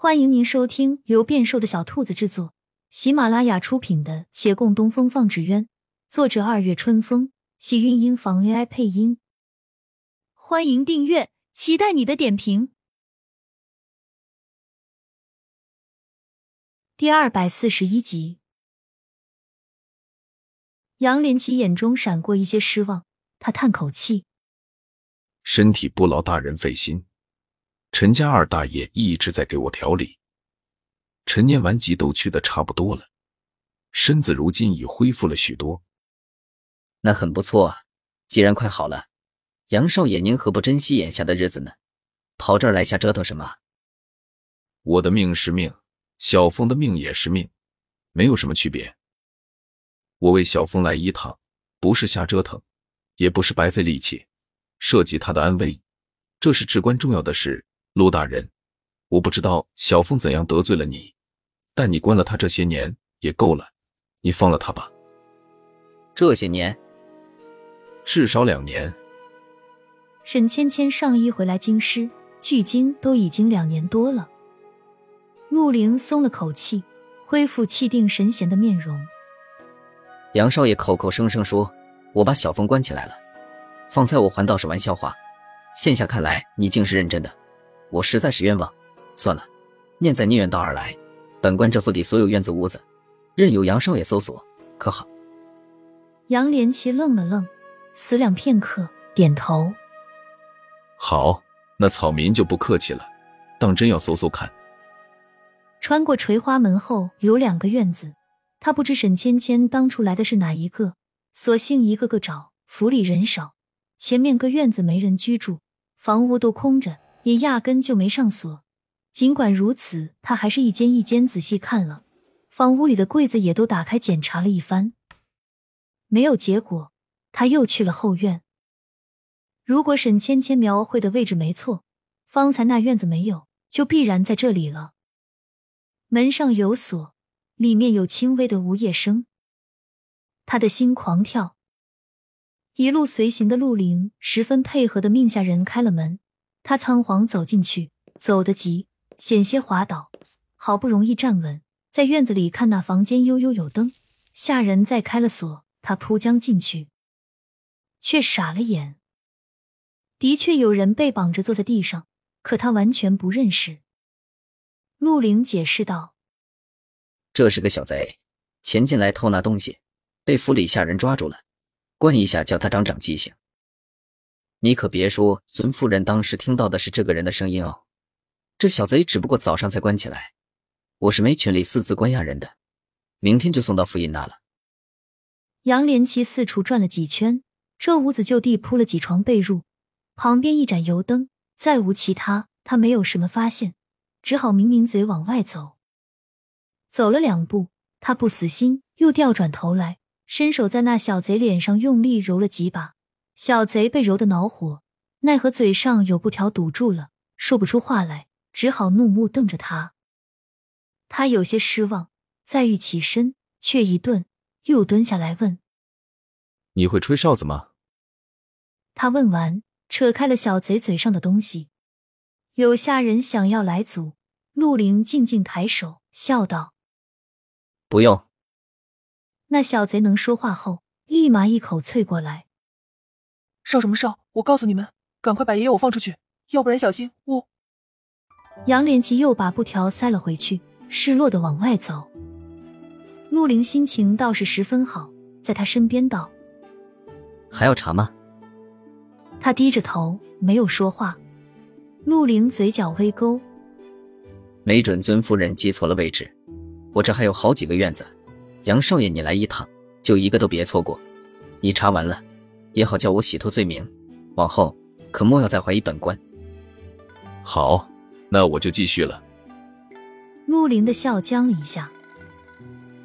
欢迎您收听由变瘦的小兔子制作、喜马拉雅出品的《且共东风放纸鸢》，作者二月春风，喜韵音房 AI 配音。欢迎订阅，期待你的点评。第二百四十一集，杨连奇眼中闪过一些失望，他叹口气：“身体不劳大人费心。”陈家二大爷一直在给我调理，陈年顽疾都去的差不多了，身子如今已恢复了许多。那很不错，既然快好了，杨少爷您何不珍惜眼下的日子呢？跑这儿来瞎折腾什么？我的命是命，小峰的命也是命，没有什么区别。我为小峰来一趟，不是瞎折腾，也不是白费力气，涉及他的安危，这是至关重要的事。陆大人，我不知道小凤怎样得罪了你，但你关了他这些年也够了，你放了他吧。这些年，至少两年。沈芊芊上一回来京师，距今都已经两年多了。陆凌松了口气，恢复气定神闲的面容。杨少爷口口声声说我把小凤关起来了，方才我还倒是玩笑话，现下看来你竟是认真的。我实在是冤枉，算了，念在你远道而来，本官这府邸所有院子屋子，任由杨少爷搜索，可好？杨连奇愣了愣，思量片刻，点头。好，那草民就不客气了，当真要搜搜看。穿过垂花门后有两个院子，他不知沈芊芊当初来的是哪一个，索性一个个找。府里人少，前面个院子没人居住，房屋都空着。也压根就没上锁。尽管如此，他还是一间一间仔细看了，房屋里的柜子也都打开检查了一番，没有结果。他又去了后院。如果沈芊芊描绘的位置没错，方才那院子没有，就必然在这里了。门上有锁，里面有轻微的呜咽声。他的心狂跳。一路随行的陆凌十分配合的命下人开了门。他仓皇走进去，走得急，险些滑倒。好不容易站稳，在院子里看那房间悠悠有灯，下人再开了锁，他扑将进去，却傻了眼。的确有人被绑着坐在地上，可他完全不认识。陆凌解释道：“这是个小贼，前进来偷拿东西，被府里下人抓住了，关一下，叫他长长记性。”你可别说，尊夫人当时听到的是这个人的声音哦。这小贼只不过早上才关起来，我是没权利私自关押人的，明天就送到府尹那了。杨连奇四处转了几圈，这屋子就地铺了几床被褥，旁边一盏油灯，再无其他。他没有什么发现，只好抿抿嘴往外走。走了两步，他不死心，又调转头来，伸手在那小贼脸上用力揉了几把。小贼被揉得恼火，奈何嘴上有布条堵住了，说不出话来，只好怒目瞪着他。他有些失望，再欲起身，却一顿，又蹲下来问：“你会吹哨子吗？”他问完，扯开了小贼嘴上的东西。有下人想要来阻，陆凌静静抬手，笑道：“不用。”那小贼能说话后，立马一口啐过来。哨什么哨？我告诉你们，赶快把爷爷我放出去，要不然小心我。杨连奇又把布条塞了回去，失落的往外走。陆凌心情倒是十分好，在他身边道：“还要查吗？”他低着头没有说话。陆凌嘴角微勾，没准尊夫人记错了位置。我这还有好几个院子，杨少爷你来一趟，就一个都别错过。你查完了。也好叫我洗脱罪名，往后可莫要再怀疑本官。好，那我就继续了。陆林的笑僵了一下。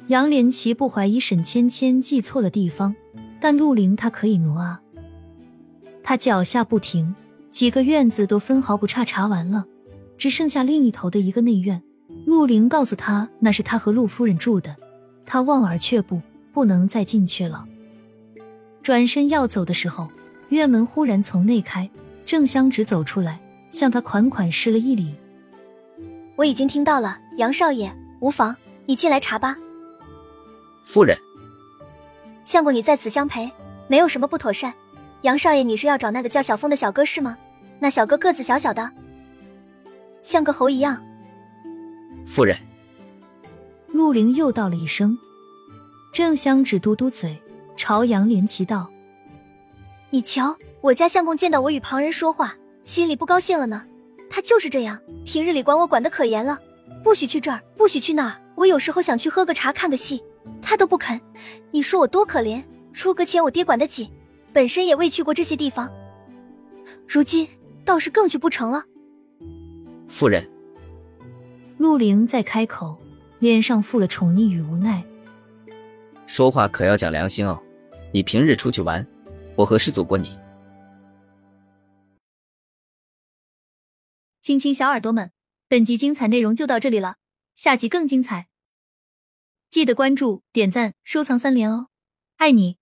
杨连奇不怀疑沈芊芊记错了地方，但陆林他可以挪啊。他脚下不停，几个院子都分毫不差查完了，只剩下另一头的一个内院。陆林告诉他，那是他和陆夫人住的，他望而却步，不能再进去了。转身要走的时候，院门忽然从内开，郑香芷走出来，向他款款施了一礼。我已经听到了，杨少爷，无妨，你进来查吧。夫人，相公，你在此相陪，没有什么不妥善。杨少爷，你是要找那个叫小峰的小哥是吗？那小哥个子小小的，像个猴一样。夫人，陆凌又道了一声。郑香只嘟嘟嘴，朝杨连奇道：“你瞧，我家相公见到我与旁人说话，心里不高兴了呢。他就是这样，平日里管我管得可严了，不许去这儿，不许去那儿。我有时候想去喝个茶、看个戏，他都不肯。你说我多可怜？出阁前我爹管得紧，本身也未去过这些地方，如今倒是更去不成了。”夫人，陆凌再开口，脸上附了宠溺与无奈。说话可要讲良心哦！你平日出去玩，我何时阻过你？亲亲小耳朵们，本集精彩内容就到这里了，下集更精彩，记得关注、点赞、收藏三连哦！爱你。